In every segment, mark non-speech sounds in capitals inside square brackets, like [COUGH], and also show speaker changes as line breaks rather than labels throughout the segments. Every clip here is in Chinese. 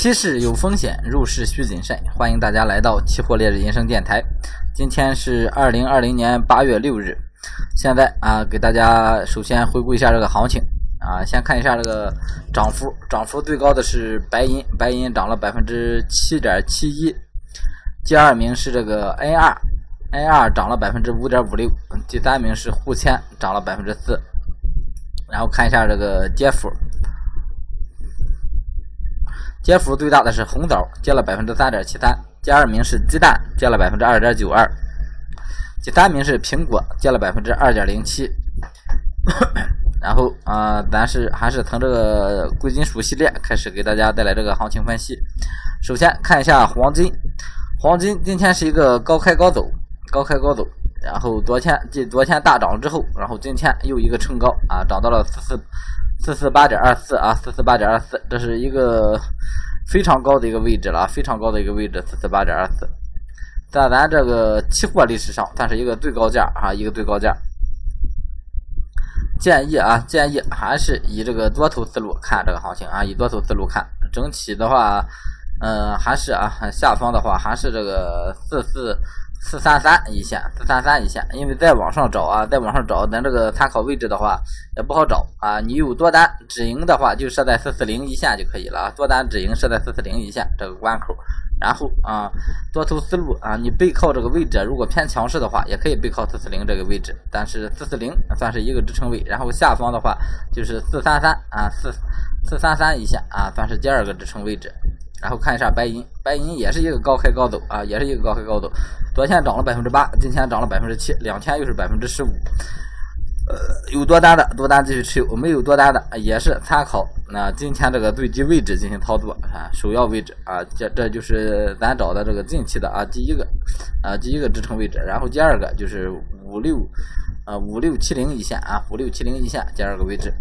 期市有风险，入市需谨慎。欢迎大家来到期货烈日人生电台。今天是二零二零年八月六日。现在啊，给大家首先回顾一下这个行情啊，先看一下这个涨幅，涨幅最高的是白银，白银涨了百分之七点七一。第二名是这个 N 二，N 二涨了百分之五点五六。第三名是沪铅，涨了百分之四。然后看一下这个跌幅。跌幅最大的是红枣，跌了百分之三点七三。第二名是鸡蛋，跌了百分之二点九二。第三名是苹果，跌了百分之二点零七。[COUGHS] 然后啊，咱是还是从这个贵金属系列开始给大家带来这个行情分析。首先看一下黄金，黄金今天是一个高开高走，高开高走。然后昨天继昨天大涨之后，然后今天又一个冲高啊，涨到了四四。四四八点二四啊，四四八点二四，这是一个非常高的一个位置了，非常高的一个位置，四四八点二四，在咱这个期货历史上算是一个最高价啊，一个最高价。建议啊，建议还是以这个多头思路看这个行情啊，以多头思路看，整体的话，嗯，还是啊，下方的话还是这个四四。四三三一线，四三三一线，因为再往上找啊，再往上找，咱这个参考位置的话也不好找啊。你有多单止盈的话，就设在四四零一线就可以了。多单止盈设在四四零一线这个关口，然后啊，多头思路啊，你背靠这个位置，如果偏强势的话，也可以背靠四四零这个位置。但是四四零算是一个支撑位，然后下方的话就是四三三啊，四四三三一线啊，算是第二个支撑位置。然后看一下白银，白银也是一个高开高走啊，也是一个高开高走。昨天涨了百分之八，今天涨了百分之七，两天又是百分之十五。呃，有多单的多单继续持有，没有多单的也是参考那今天这个最低位置进行操作啊，首要位置啊，这这就是咱找的这个近期的啊第一个啊第一个支撑位置，然后第二个就是五六啊五六七零一线啊五六七零一线第二个位置。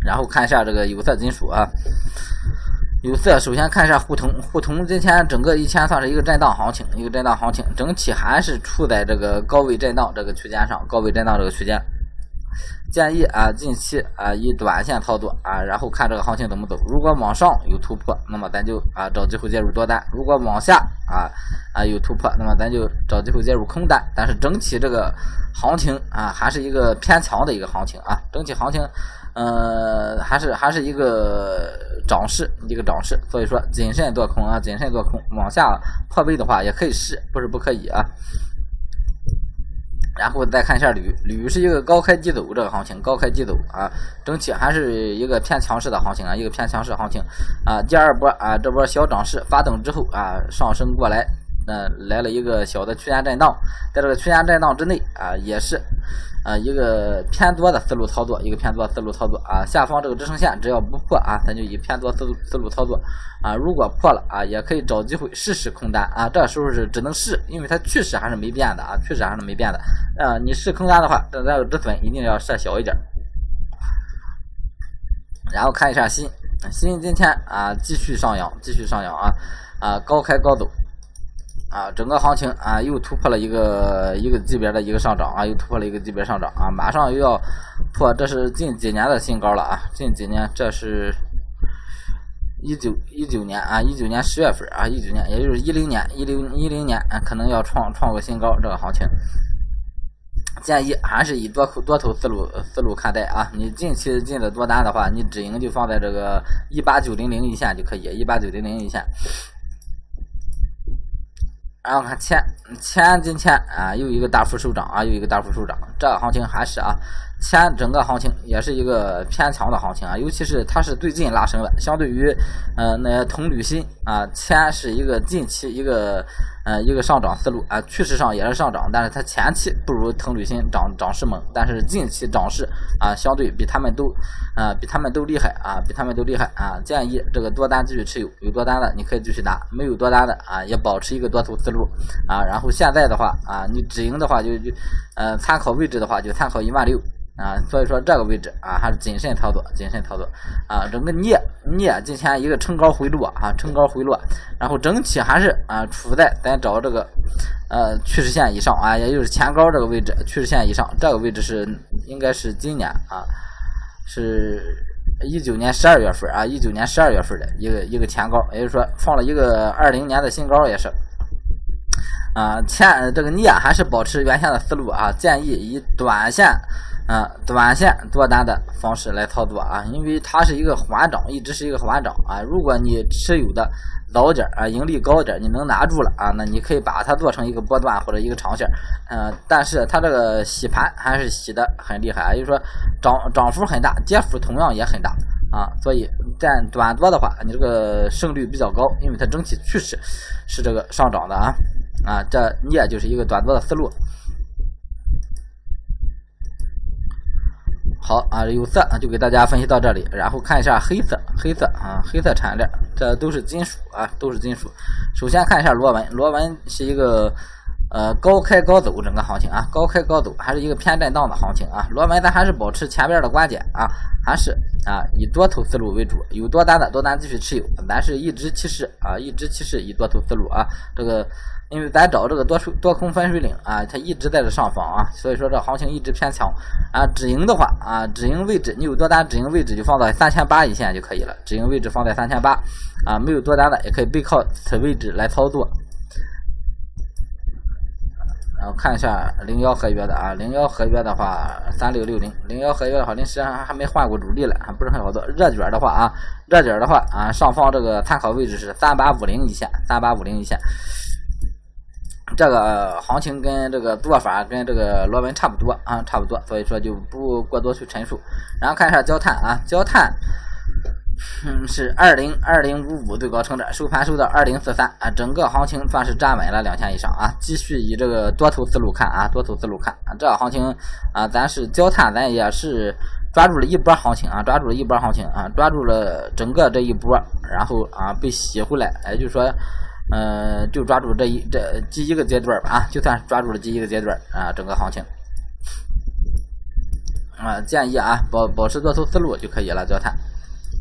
然后看一下这个有色金属啊。有色，首先看一下沪铜，沪铜今天整个一天算是一个震荡行情，一个震荡行情，整体还是处在这个高位震荡这个区间上，高位震荡这个区间。建议啊，近期啊以短线操作啊，然后看这个行情怎么走。如果往上有突破，那么咱就啊找机会介入多单；如果往下啊啊有突破，那么咱就找机会介入空单。但是整体这个行情啊，还是一个偏强的一个行情啊，整体行情。呃，还是还是一个涨势，一个涨势，所以说谨慎做空啊，谨慎做空，往下破位的话也可以试，不是不可以啊。然后再看一下铝，铝是一个高开低走这个行情，高开低走啊，整体还是一个偏强势的行情啊，一个偏强势行情啊。第二波啊，这波小涨势发动之后啊，上升过来，呃，来了一个小的区间震荡，在这个区间震荡之内啊，也是。啊，一个偏多的思路操作，一个偏多思路操作啊。下方这个支撑线只要不破啊，咱就以偏多思路思路操作啊。如果破了啊，也可以找机会试试空单啊。这时候是只能试，因为它趋势还是没变的啊，趋势还是没变的。啊，你试空单的话，这个止损一定要设小一点。然后看一下新新今天啊继续上扬，继续上扬啊啊高开高走。啊，整个行情啊又突破了一个一个级别的一个上涨啊，又突破了一个级别上涨啊，马上又要破，这是近几年的新高了啊，近几年这是一九一九年啊，一九年十月份啊，一九年也就是一零年一零一零年啊，可能要创创个新高，这个行情建议还是以多头多头思路思路看待啊，你近期进的多单的话，你止盈就放在这个一八九零零一线就可以，一八九零零一线。然后看前前今天啊，又一个大幅收涨啊，又一个大幅收涨，这个行情还是啊，前整个行情也是一个偏强的行情啊，尤其是它是最近拉升的，相对于呃那些铜铝锌啊，铅是一个近期一个。呃，一个上涨思路啊，趋势上也是上涨，但是它前期不如铜铝锌涨涨势猛，但是近期涨势啊，相对比他们都啊，比他们都厉害啊，比他们都厉害啊。建议这个多单继续持有，有多单的你可以继续拿，没有多单的啊，也保持一个多头思路啊。然后现在的话啊，你止盈的话就就呃，参考位置的话就参考一万六。啊，所以说这个位置啊，还是谨慎操作，谨慎操作啊。整个镍镍今天一个冲高回落啊，冲高回落，然后整体还是啊处在咱找这个呃趋势线以上啊，也就是前高这个位置，趋势线以上这个位置是应该是今年啊，是一九年十二月份啊，一九年十二月份的一个一个前高，也就是说创了一个二零年的新高，也是。啊，前这个镍还是保持原先的思路啊，建议以短线啊短线多单的方式来操作啊，因为它是一个缓涨，一直是一个缓涨啊。如果你持有的早点啊，盈利高点，你能拿住了啊，那你可以把它做成一个波段或者一个长线，嗯，但是它这个洗盘还是洗的很厉害啊，就是说涨涨幅很大，跌幅同样也很大啊，所以占短多的话，你这个胜率比较高，因为它整体趋势是这个上涨的啊。啊，这你也就是一个短多的思路。好啊，有色啊，就给大家分析到这里，然后看一下黑色，黑色啊，黑色产业链，这都是金属啊，都是金属。首先看一下螺纹，螺纹是一个呃高开高走整个行情啊，高开高走，还是一个偏震荡的行情啊。螺纹咱还是保持前边的观点啊，还是啊以多头思路为主，有多单的多单继续持有，咱是一直趋势啊，一直趋势以多头思路啊，这个。因为咱找这个多数多空分水岭啊，它一直在这上方啊，所以说这行情一直偏强啊。止盈的话啊，止盈位置你有多单，止盈位置就放在三千八一线就可以了。止盈位置放在三千八啊，没有多单的也可以背靠此位置来操作。然后看一下零幺合约的啊，零幺合约的话三六六零，零幺合约的话，临时还还没换过主力了，还不是很好做。热卷的话啊，热卷的话啊，上方这个参考位置是三八五零一线，三八五零一线。这个行情跟这个做法跟这个螺纹差不多啊，差不多，所以说就不过多去陈述。然后看一下焦炭啊，焦炭，嗯，是二零二零五五最高成长，收盘收到二零四三啊，整个行情算是站稳了两千以上啊，继续以这个多头思路看啊，多头思路看啊，这行情啊，咱是焦炭，咱也是抓住了一波行情啊，抓住了一波行情啊，抓住了整个这一波，然后啊被洗回来，也就是说。嗯，就抓住这一这第一个阶段吧啊，就算是抓住了第一个阶段啊，整个行情啊，建议啊保保持多头思路就可以了，焦炭。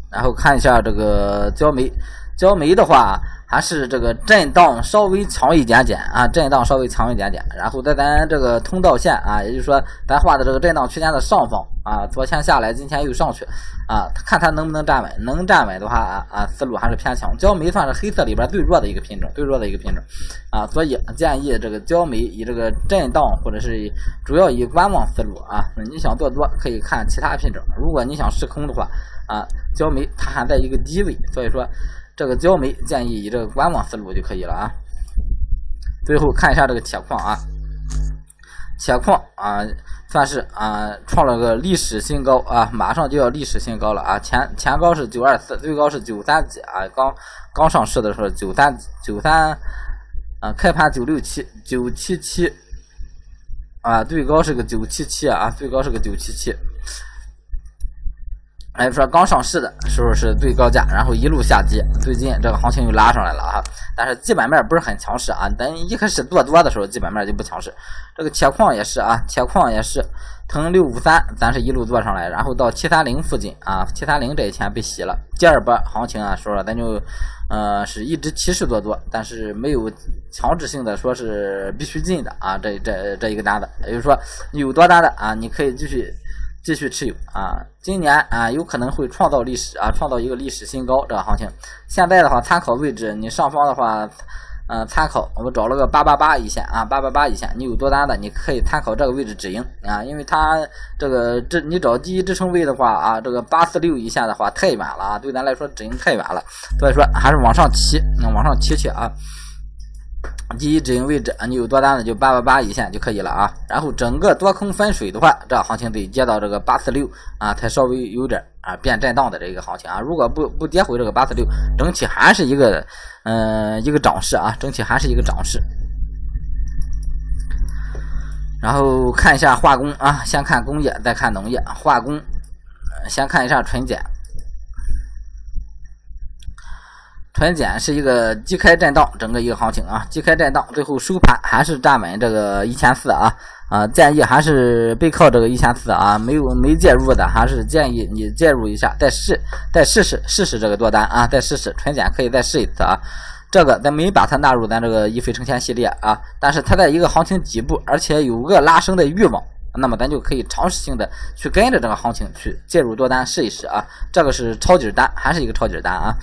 然后看一下这个焦煤，焦煤的话。还是这个震荡稍微强一点点啊，震荡稍微强一点点，然后在咱这个通道线啊，也就是说咱画的这个震荡区间的上方啊，昨天下来，今天又上去啊，看它能不能站稳，能站稳的话啊啊，思路还是偏强。焦煤算是黑色里边最弱的一个品种，最弱的一个品种啊，所以建议这个焦煤以这个震荡或者是主要以观望思路啊，你想做多可以看其他品种，如果你想试空的话啊，焦煤它还在一个低位，所以说。这个焦煤建议以这个观望思路就可以了啊。最后看一下这个铁矿啊，铁矿啊算是啊创了个历史新高啊，马上就要历史新高了啊。前前高是九二四，最高是九三几啊。刚刚上市的时候九三九三啊，开盘九六七九七七啊，最高是个九七七啊，最高是个九七七。哎，说刚上市的时候是最高价，然后一路下跌，最近这个行情又拉上来了啊。但是基本面不是很强势啊。咱一开始做多的时候，基本面就不强势。这个铁矿也是啊，铁矿也是，从六五三咱是一路做上来，然后到七三零附近啊，七三零这一天被洗了。第二波行情啊，说了咱就呃是一直趋势做多，但是没有强制性的说是必须进的啊。这这这一个单子，也就是说有多单的啊，你可以继续。继续持有啊，今年啊有可能会创造历史啊，创造一个历史新高这个行情。现在的话，参考位置你上方的话，嗯，参考我们找了个八八八一线啊，八八八一线，你有多单的，你可以参考这个位置止盈啊，因为它这个这你找第一支撑位的话啊，这个八四六一线的话太远了啊，对咱来说止盈太远了，所以说还是往上提，往上提去啊。第一止盈位置啊，你有多单的就八八八一线就可以了啊。然后整个多空分水的话，这行情得接到这个八四六啊，才稍微有点啊变震荡的这一个行情啊。如果不不跌回这个八四六，整体还是一个嗯一个涨势啊，整体还是一个涨势。然后看一下化工啊，先看工业，再看农业。化工先看一下纯碱。纯碱是一个低开震荡，整个一个行情啊，低开震荡，最后收盘还是站稳这个一千四啊。啊，建议还是背靠这个一千四啊，没有没介入的，还是建议你介入一下，再试再试试试试这个多单啊，再试试纯碱可以再试一次啊，这个咱没把它纳入咱这个一飞冲天系列啊，但是它在一个行情底部，而且有个拉升的欲望那么咱就可以尝试性的去跟着这个行情去介入多单试一试啊。这个是抄底单，还是一个抄底单啊。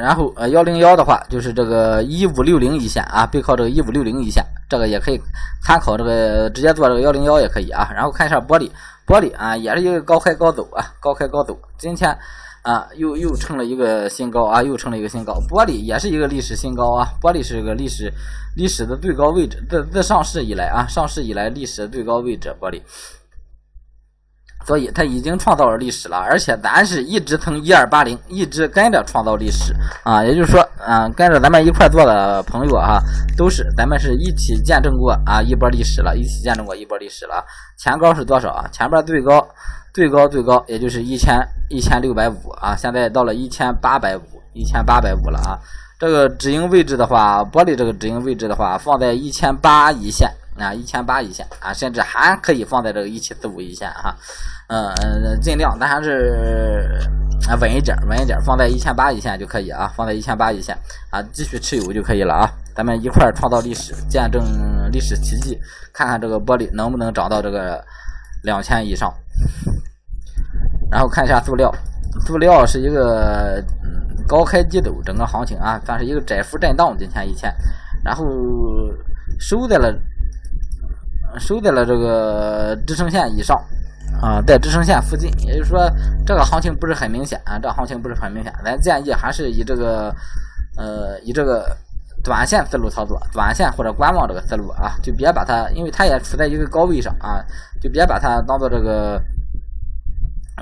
然后呃幺零幺的话，就是这个一五六零一线啊，背靠这个一五六零一线，这个也可以参考这个直接做这个幺零幺也可以啊。然后看一下玻璃，玻璃啊也是一个高开高走啊，高开高走，今天。啊，又又成了一个新高啊，又成了一个新高。玻璃也是一个历史新高啊，玻璃是一个历史历史的最高位置，自自上市以来啊，上市以来历史最高位置，玻璃。所以它已经创造了历史了，而且咱是一直从一二八零一直跟着创造历史啊，也就是说，啊，跟着咱们一块做的朋友啊，都是咱们是一起见证过啊一波历史了，一起见证过一波历史了。前高是多少啊？前边最高。最高最高也就是一千一千六百五啊，现在到了一千八百五，一千八百五了啊。这个止盈位置的话，玻璃这个止盈位置的话，放在一千八一线啊，一千八一线啊，甚至还可以放在这个一七四五一线哈。嗯嗯，尽量咱还是啊稳一点，稳一点，放在一千八一线就可以啊，放在一千八一线啊，继续持有就可以了啊。咱们一块创造历史，见证历史奇迹，看看这个玻璃能不能涨到这个两千以上。然后看一下塑料，塑料是一个高开低走，整个行情啊，算是一个窄幅震荡，今天一天，然后收在了收在了这个支撑线以上啊，在支撑线附近，也就是说这个行情不是很明显啊，这行情不是很明显，咱建议还是以这个呃以这个短线思路操作，短线或者观望这个思路啊，就别把它，因为它也处在一个高位上啊，就别把它当做这个。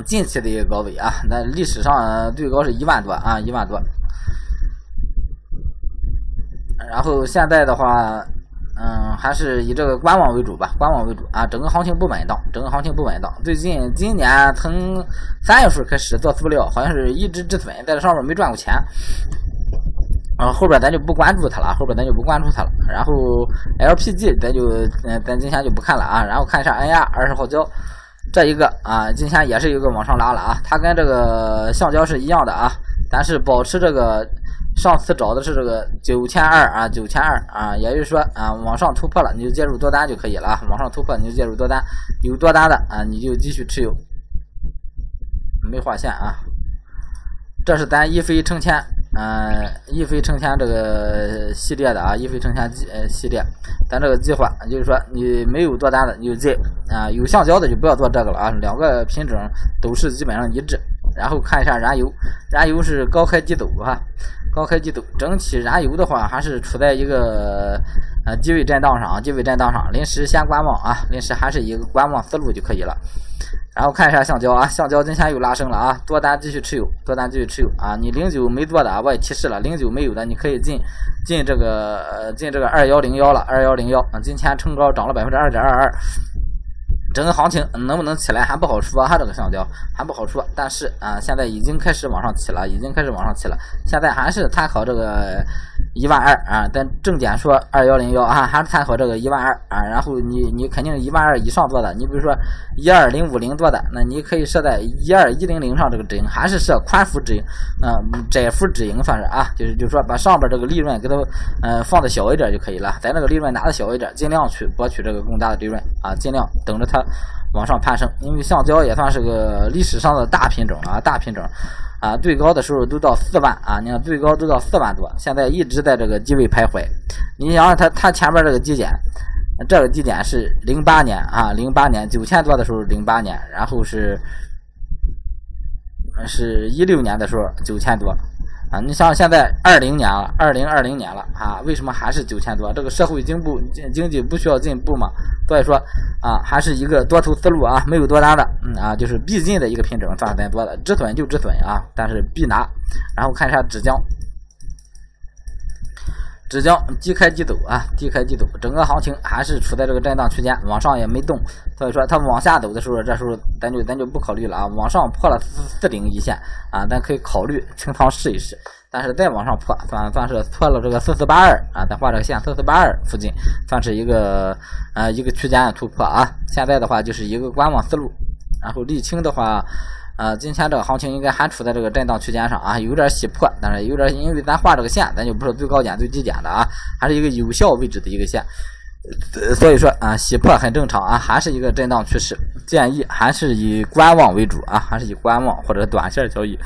近期的一个高位啊，那历史上最高是一万多啊，一万多。然后现在的话，嗯，还是以这个观望为主吧，观望为主啊。整个行情不稳当，整个行情不稳当。最近今年从三月份开始做塑料，好像是一直止损，在这上面没赚过钱。啊，后边咱就不关注它了，后边咱就不关注它了。然后 LPG 咱就嗯，咱今天就不看了啊。然后看一下 NR 二十号胶。这一个啊，今天也是一个往上拉了啊，它跟这个橡胶是一样的啊，但是保持这个上次找的是这个九千二啊，九千二啊，也就是说啊，往上突破了你就介入多单就可以了啊，往上突破你就介入多单，有多单的啊你就继续持有，没划线啊，这是咱一飞冲天。嗯，一飞冲天这个系列的啊，一飞冲天系呃系列，咱这个计划就是说，你没有多单的，你就进啊，有橡胶的就不要做这个了啊，两个品种都是基本上一致。然后看一下燃油，燃油是高开低走哈，高开低走，整体燃油的话还是处在一个呃低位震荡上，低位震荡上，临时先观望啊，临时还是一个观望思路就可以了。然后看一下橡胶啊，[LAUGHS] 橡胶今天又拉升了啊，多单继续持有，多单继续持有啊。你零九没做的啊，我也提示了，零九没有的，你可以进进这个进这个二幺零幺了，二幺零幺啊，今天冲高涨了百分之二点二二。整个行情能不能起来还不好说，哈，这个橡胶还不好说。但是啊，现在已经开始往上起了，已经开始往上起了。现在还是参考这个一万二啊，但正点说二幺零幺啊，还是参考这个一万二啊。然后你你肯定一万二以上做的，你比如说一二零五零做的，那你可以设在一二一零零上这个止盈，还是设宽幅止盈，嗯，窄幅止盈算是啊，就是就是说把上边这个利润给它嗯放的小一点就可以了，咱这个利润拿的小一点，尽量去博取这个更大的利润啊，尽量等着它。往上攀升，因为橡胶也算是个历史上的大品种啊，大品种啊，最高的时候都到四万啊，你看最高都到四万多，现在一直在这个低位徘徊。你想想它它前面这个低点，这个低点是零八年啊，零八年九千多的时候，零八年，然后是是一六年的时候九千多。啊，你像现在二零年了，二零二零年了啊，为什么还是九千多？这个社会经不经济不需要进步嘛？所以说啊，还是一个多头思路啊，没有多单的，嗯啊，就是必进的一个品种，算是咱多的，止损就止损啊，但是必拿。然后看一下纸浆。只将低开低走啊，低开低走，整个行情还是处在这个震荡区间，往上也没动，所以说它往下走的时候，这时候咱就咱就不考虑了啊。往上破了四四零一线啊，咱可以考虑 [LAUGHS] 清仓试一试。但是再往上破，算算是破了这个四四八二啊，咱画这个线四四八二附近，算是一个呃一个区间的突破啊。现在的话就是一个观望思路，然后沥青的话。啊，今天这个行情应该还处在这个震荡区间上啊，有点洗破，但是有点因为咱画这个线，咱就不是最高点、最低点的啊，还是一个有效位置的一个线，所以说啊，洗破很正常啊，还是一个震荡趋势，建议还是以观望为主啊，还是以观望或者短线交易。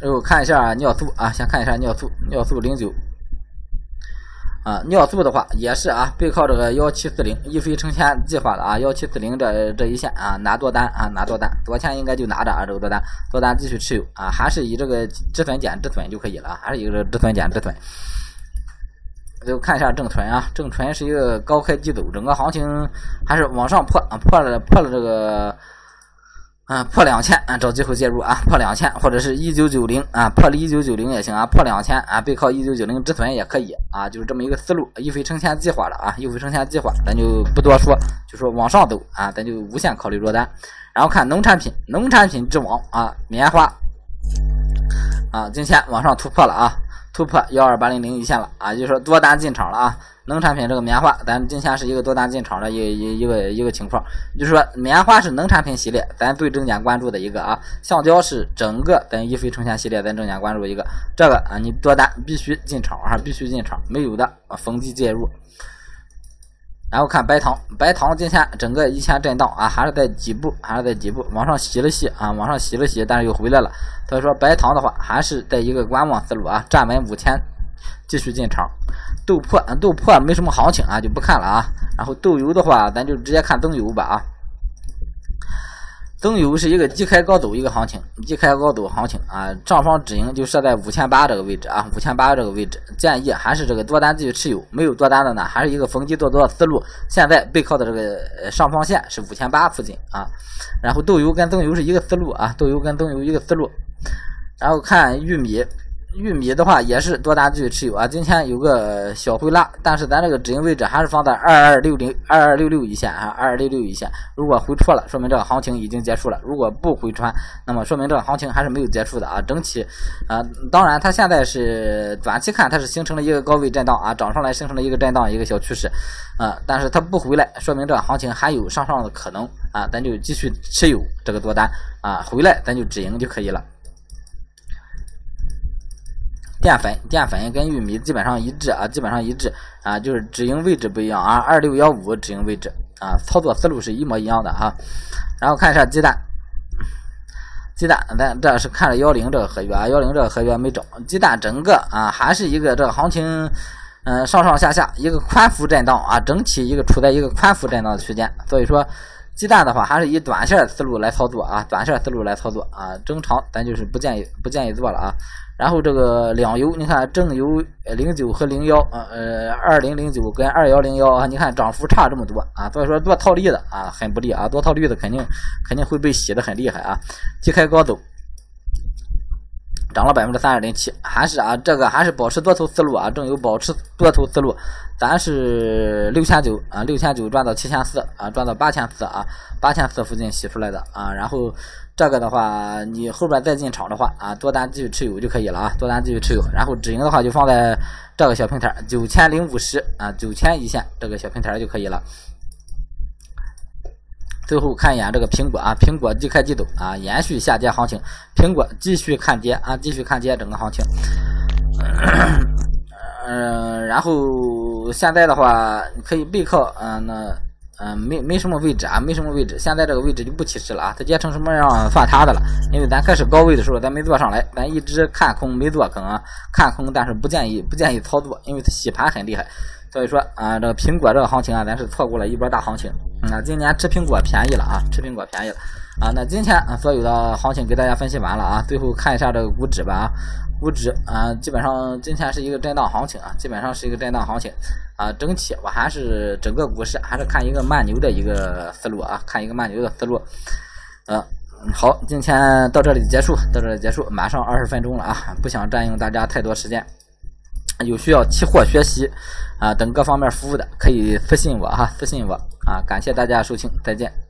然后看一下尿素啊，先看一下尿素，尿素零九。啊，尿素的话也是啊，背靠这个幺七四零一飞冲天计划的啊，幺七四零这这一线啊，拿多单啊，拿多单，昨天应该就拿着啊，这个多单，多单继续持有啊，还是以这个止损减止损就可以了，还是一个止损减止损。就看一下正纯啊，正纯是一个高开低走，整个行情还是往上破啊，破了破了这个。啊，破两千啊，找机会介入啊，破两千或者是一九九零啊，破了一九九零也行啊，破两千啊，背靠一九九零止损也可以啊，就是这么一个思路，一飞冲天计划了啊，一飞冲天计划，咱就不多说，就说往上走啊，咱就无限考虑落单，然后看农产品，农产品之王啊，棉花啊，今天往上突破了啊。突破幺二八零零一线了啊，就是说多单进场了啊。农产品这个棉花，咱今天是一个多单进场的一一一个一个情况，就是说棉花是农产品系列，咱最重点关注的一个啊。橡胶是整个咱一飞冲天系列咱重点关注一个，这个啊你多单必须进场啊，必须进场，没有的啊逢低介入。然后看白糖，白糖今天整个一天震荡啊，还是在底部，还是在底部，往上洗了洗啊，往上洗了洗，但是又回来了。所以说白糖的话，还是在一个观望思路啊，站稳五千继续进场。豆粕，豆粕没什么行情啊，就不看了啊。然后豆油的话，咱就直接看增油吧啊。增油是一个低开高走一个行情，低开高走行情啊，上方止盈就设在五千八这个位置啊，五千八这个位置，建议还是这个多单继续持有，没有多单的呢，还是一个逢低做多的思路。现在背靠的这个上方线是五千八附近啊，然后豆油跟增油是一个思路啊，豆油跟增油一个思路，然后看玉米。玉米的话也是多单继续持有啊，今天有个小回拉，但是咱这个止盈位置还是放在二二六零二二六六一线啊，二二六六一线。如果回撤了，说明这个行情已经结束了；如果不回穿，那么说明这个行情还是没有结束的啊。整体啊，当然它现在是短期看它是形成了一个高位震荡啊，涨上来形成了一个震荡一个小趋势啊，但是它不回来，说明这个行情还有上上的可能啊，咱就继续持有这个多单啊，回来咱就止盈就可以了。淀粉，淀粉跟玉米基本上一致啊，基本上一致啊，就是止盈位置不一样啊，二六幺五止盈位置啊，操作思路是一模一样的哈。然后看一下鸡蛋，鸡蛋咱这是看了幺零这个合约啊，幺零这个合约没涨，鸡蛋整个啊还是一个这个行情，嗯上上下下一个宽幅震荡啊，整体一个处在一个宽幅震荡的区间，所以说鸡蛋的话还是以短线思路来操作啊，短线思路来操作啊，中长咱就是不建议不建议做了啊。然后这个两油，你看正油零九和零幺，呃二零零九跟二幺零幺啊，你看涨幅差这么多啊，所以说做套利的啊很不利啊，做套利的肯定肯定会被洗的很厉害啊，低开高走，涨了百分之三点零七，还是啊这个还是保持多头思路啊，正有保持多头思路，咱是六千九啊六千九赚到七千四啊赚到八千四啊八千四附近洗出来的啊，然后。这个的话，你后边再进场的话啊，多单继续持有就可以了啊，多单继续持有。然后止盈的话就放在这个小平台九千零五十啊，九千一线这个小平台就可以了。最后看一眼这个苹果啊，苹果低开低走啊，延续下跌行情，苹果继续看跌啊，继续看跌整个行情。嗯，[COUGHS] 然后现在的话，可以背靠嗯那。嗯，没没什么位置啊，没什么位置。现在这个位置就不提示了啊，它跌成什么样算它的了。因为咱开始高位的时候，咱没做上来，咱一直看空没做空啊，看空，但是不建议不建议操作，因为它洗盘很厉害。所以说啊，这个苹果这个行情啊，咱是错过了一波大行情。啊，今年吃苹果便宜了啊，吃苹果便宜了啊。那今天，所有的行情给大家分析完了啊，最后看一下这个股指吧啊。股指啊，基本上今天是一个震荡行情啊，基本上是一个震荡行情啊。整体我还是整个股市还是看一个慢牛的一个思路啊，看一个慢牛的思路。嗯，好，今天到这里结束，到这里结束，马上二十分钟了啊，不想占用大家太多时间。有需要期货学习啊等各方面服务的，可以私信我哈，私信我啊。感谢大家收听，再见。